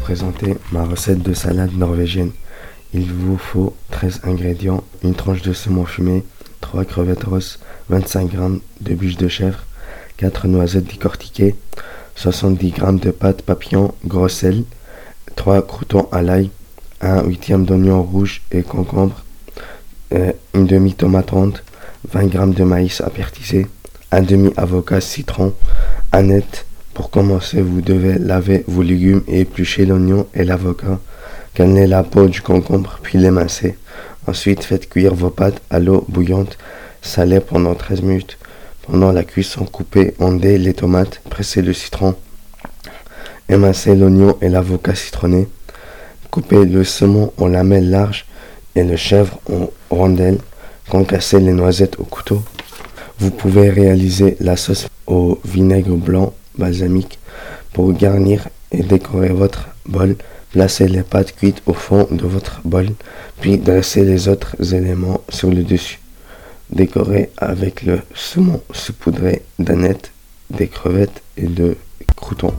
présenter ma recette de salade norvégienne. Il vous faut 13 ingrédients, une tranche de saumon fumé, 3 crevettes rosses, 25 g de bûche de chèvre, 4 noisettes décortiquées, 70 g de pâte papillon gros sel, 3 croutons à l'ail, 1 huitième d'oignon rouge et concombre, euh, une demi-tomate ronde, 20 g de maïs apertisé, un demi-avocat citron, un net. Pour commencer, vous devez laver vos légumes et éplucher l'oignon et l'avocat. Cannelez la peau du concombre, puis l'émincer. Ensuite, faites cuire vos pâtes à l'eau bouillante, salée pendant 13 minutes. Pendant la cuisson, coupez en dés les tomates, pressez le citron, émincez l'oignon et l'avocat citronné. Coupez le saumon en lamelles larges et le chèvre en rondelles. Concassez les noisettes au couteau. Vous pouvez réaliser la sauce au vinaigre blanc balsamique pour garnir et décorer votre bol. Placez les pâtes cuites au fond de votre bol, puis dressez les autres éléments sur le dessus. Décorez avec le saumon saupoudré d'aneth, des crevettes et de croutons.